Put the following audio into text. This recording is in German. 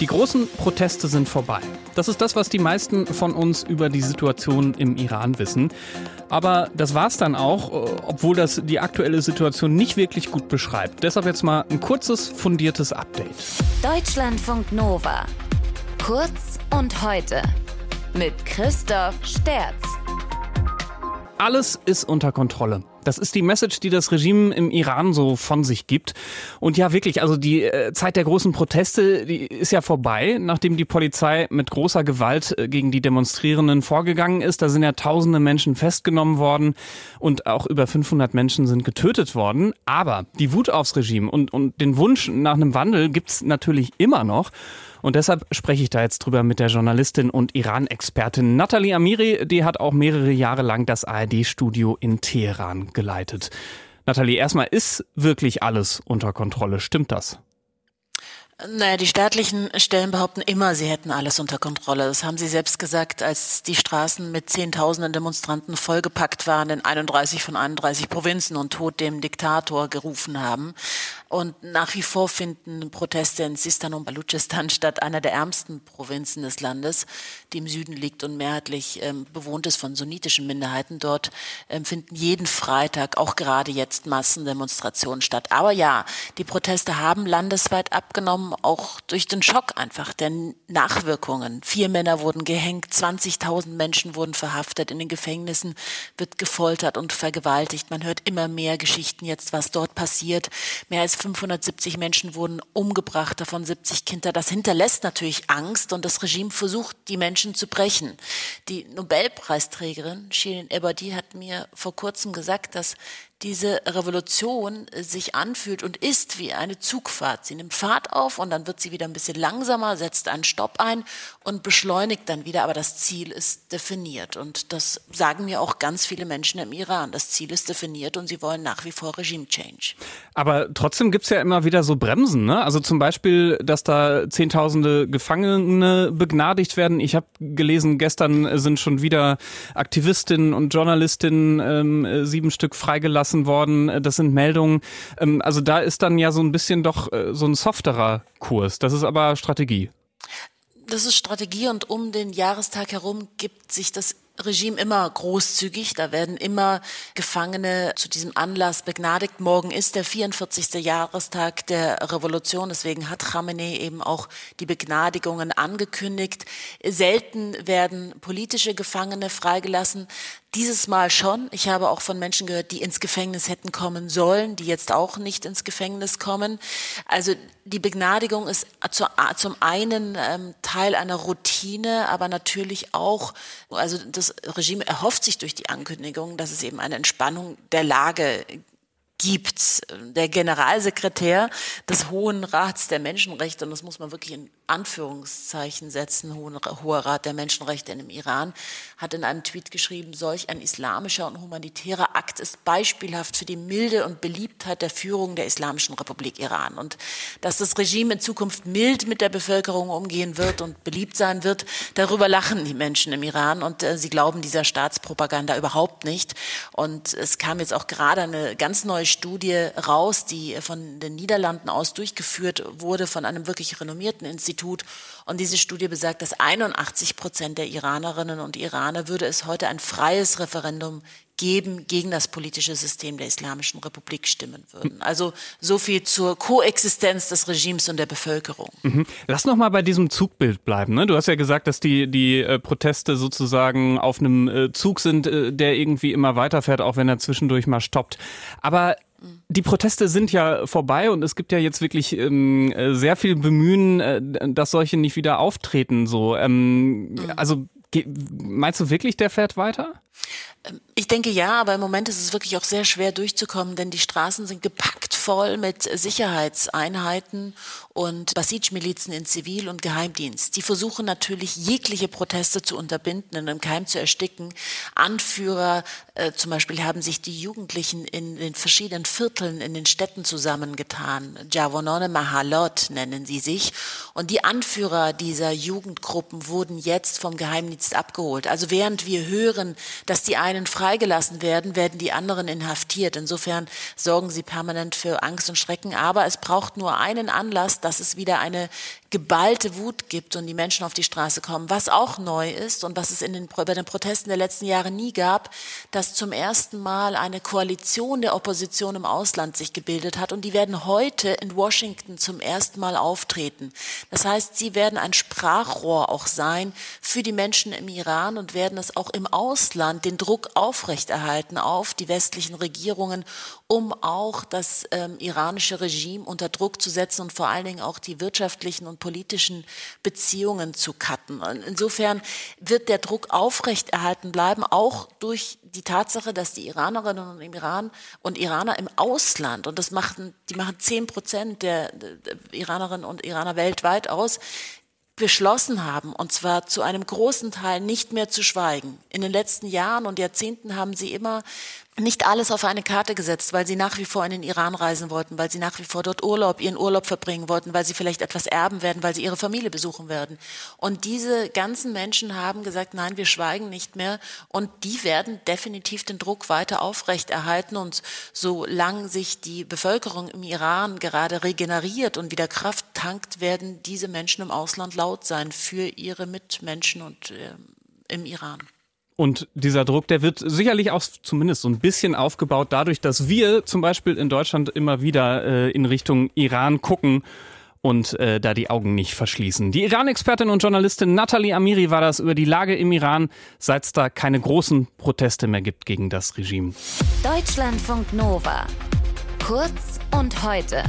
Die großen Proteste sind vorbei. Das ist das, was die meisten von uns über die Situation im Iran wissen. Aber das war's dann auch, obwohl das die aktuelle Situation nicht wirklich gut beschreibt. Deshalb jetzt mal ein kurzes, fundiertes Update. Deutschlandfunk Nova. Kurz und heute. Mit Christoph Sterz. Alles ist unter Kontrolle. Das ist die Message, die das Regime im Iran so von sich gibt. Und ja, wirklich, also die äh, Zeit der großen Proteste, die ist ja vorbei, nachdem die Polizei mit großer Gewalt äh, gegen die Demonstrierenden vorgegangen ist. Da sind ja tausende Menschen festgenommen worden und auch über 500 Menschen sind getötet worden. Aber die Wut aufs Regime und, und den Wunsch nach einem Wandel gibt's natürlich immer noch. Und deshalb spreche ich da jetzt drüber mit der Journalistin und Iran-Expertin Nathalie Amiri. Die hat auch mehrere Jahre lang das ARD-Studio in Teheran geleitet. Nathalie, erstmal ist wirklich alles unter Kontrolle. Stimmt das? Naja, die staatlichen Stellen behaupten immer, sie hätten alles unter Kontrolle. Das haben sie selbst gesagt, als die Straßen mit Zehntausenden Demonstranten vollgepackt waren in 31 von 31 Provinzen und Tod dem Diktator gerufen haben. Und nach wie vor finden Proteste in Sistan und Baluchistan statt, einer der ärmsten Provinzen des Landes, die im Süden liegt und mehrheitlich ähm, bewohnt ist von sunnitischen Minderheiten. Dort ähm, finden jeden Freitag, auch gerade jetzt, Massendemonstrationen statt. Aber ja, die Proteste haben landesweit abgenommen, auch durch den Schock einfach der Nachwirkungen. Vier Männer wurden gehängt, 20.000 Menschen wurden verhaftet, in den Gefängnissen wird gefoltert und vergewaltigt. Man hört immer mehr Geschichten jetzt, was dort passiert. Mehr als 570 Menschen wurden umgebracht, davon 70 Kinder. Das hinterlässt natürlich Angst und das Regime versucht, die Menschen zu brechen. Die Nobelpreisträgerin Shirin Ebadi hat mir vor kurzem gesagt, dass diese Revolution sich anfühlt und ist wie eine Zugfahrt. Sie nimmt Fahrt auf und dann wird sie wieder ein bisschen langsamer, setzt einen Stopp ein und beschleunigt dann wieder. Aber das Ziel ist definiert. Und das sagen mir auch ganz viele Menschen im Iran. Das Ziel ist definiert und sie wollen nach wie vor Regime-Change. Aber trotzdem gibt's ja immer wieder so Bremsen. Ne? Also zum Beispiel, dass da Zehntausende Gefangene begnadigt werden. Ich habe gelesen, gestern sind schon wieder Aktivistinnen und Journalistinnen ähm, sieben Stück freigelassen gelassen worden. Äh, das sind Meldungen. Ähm, also da ist dann ja so ein bisschen doch äh, so ein softerer Kurs. Das ist aber Strategie. Das ist Strategie und um den Jahrestag herum gibt sich das Regime immer großzügig. Da werden immer Gefangene zu diesem Anlass begnadigt. Morgen ist der 44. Jahrestag der Revolution. Deswegen hat Khamenei eben auch die Begnadigungen angekündigt. Selten werden politische Gefangene freigelassen. Dieses Mal schon. Ich habe auch von Menschen gehört, die ins Gefängnis hätten kommen sollen, die jetzt auch nicht ins Gefängnis kommen. Also die Begnadigung ist zum einen ähm, Teil einer Routine, aber natürlich auch, also das Regime erhofft sich durch die Ankündigung, dass es eben eine Entspannung der Lage gibt. Der Generalsekretär des Hohen Rats der Menschenrechte, und das muss man wirklich in Anführungszeichen setzen, Hoher Rat der Menschenrechte dem Iran, hat in einem Tweet geschrieben, solch ein islamischer und humanitärer Akt ist beispielhaft für die Milde und Beliebtheit der Führung der Islamischen Republik Iran. Und dass das Regime in Zukunft mild mit der Bevölkerung umgehen wird und beliebt sein wird, darüber lachen die Menschen im Iran und äh, sie glauben dieser Staatspropaganda überhaupt nicht. Und es kam jetzt auch gerade eine ganz neue Studie raus, die von den Niederlanden aus durchgeführt wurde, von einem wirklich renommierten Institut. Und diese Studie besagt, dass 81 Prozent der Iranerinnen und Iraner würde es heute ein freies Referendum geben, gegen das politische System der Islamischen Republik stimmen würden. Also so viel zur Koexistenz des Regimes und der Bevölkerung. Mhm. Lass noch mal bei diesem Zugbild bleiben. Ne? Du hast ja gesagt, dass die, die äh, Proteste sozusagen auf einem äh, Zug sind, äh, der irgendwie immer weiterfährt, auch wenn er zwischendurch mal stoppt. Aber die Proteste sind ja vorbei und es gibt ja jetzt wirklich ähm, äh, sehr viel Bemühen, äh, dass solche nicht wieder auftreten. So, ähm, mhm. also meinst du wirklich, der fährt weiter? Ähm, ich denke ja, aber im Moment ist es wirklich auch sehr schwer durchzukommen, denn die Straßen sind gepackt voll mit Sicherheitseinheiten und Basij-Milizen in Zivil- und Geheimdienst. Die versuchen natürlich jegliche Proteste zu unterbinden und im Keim zu ersticken. Anführer, äh, zum Beispiel haben sich die Jugendlichen in den verschiedenen Vierteln in den Städten zusammengetan. Javonone Mahalot nennen sie sich. Und die Anführer dieser Jugendgruppen wurden jetzt vom Geheimdienst abgeholt. Also während wir hören, dass die einen freigelassen werden, werden die anderen inhaftiert. Insofern sorgen sie permanent für Angst und Schrecken. Aber es braucht nur einen Anlass, dass es wieder eine geballte Wut gibt und die Menschen auf die Straße kommen. Was auch neu ist und was es in den, bei den Protesten der letzten Jahre nie gab, dass zum ersten Mal eine Koalition der Opposition im Ausland sich gebildet hat und die werden heute in Washington zum ersten Mal auftreten. Das heißt, sie werden ein Sprachrohr auch sein für die Menschen im Iran und werden es auch im Ausland den Druck aufrechterhalten auf die westlichen Regierungen, um auch das ähm, iranische Regime unter Druck zu setzen und vor allen Dingen auch die wirtschaftlichen und politischen Beziehungen zu cutten. Und insofern wird der Druck aufrechterhalten bleiben, auch durch die Tatsache, dass die Iranerinnen im Iran und Iraner im Ausland, und das machen, die machen zehn Prozent der, der Iranerinnen und Iraner weltweit aus, beschlossen haben, und zwar zu einem großen Teil nicht mehr zu schweigen. In den letzten Jahren und Jahrzehnten haben sie immer nicht alles auf eine Karte gesetzt, weil sie nach wie vor in den Iran reisen wollten, weil sie nach wie vor dort Urlaub, ihren Urlaub verbringen wollten, weil sie vielleicht etwas erben werden, weil sie ihre Familie besuchen werden. Und diese ganzen Menschen haben gesagt, nein, wir schweigen nicht mehr. Und die werden definitiv den Druck weiter aufrechterhalten. Und solange sich die Bevölkerung im Iran gerade regeneriert und wieder Kraft tankt, werden diese Menschen im Ausland laut sein für ihre Mitmenschen und äh, im Iran. Und dieser Druck, der wird sicherlich auch zumindest so ein bisschen aufgebaut dadurch, dass wir zum Beispiel in Deutschland immer wieder äh, in Richtung Iran gucken und äh, da die Augen nicht verschließen. Die Iran-Expertin und Journalistin Nathalie Amiri war das über die Lage im Iran, seit es da keine großen Proteste mehr gibt gegen das Regime. Deutschlandfunk Nova. Kurz und heute.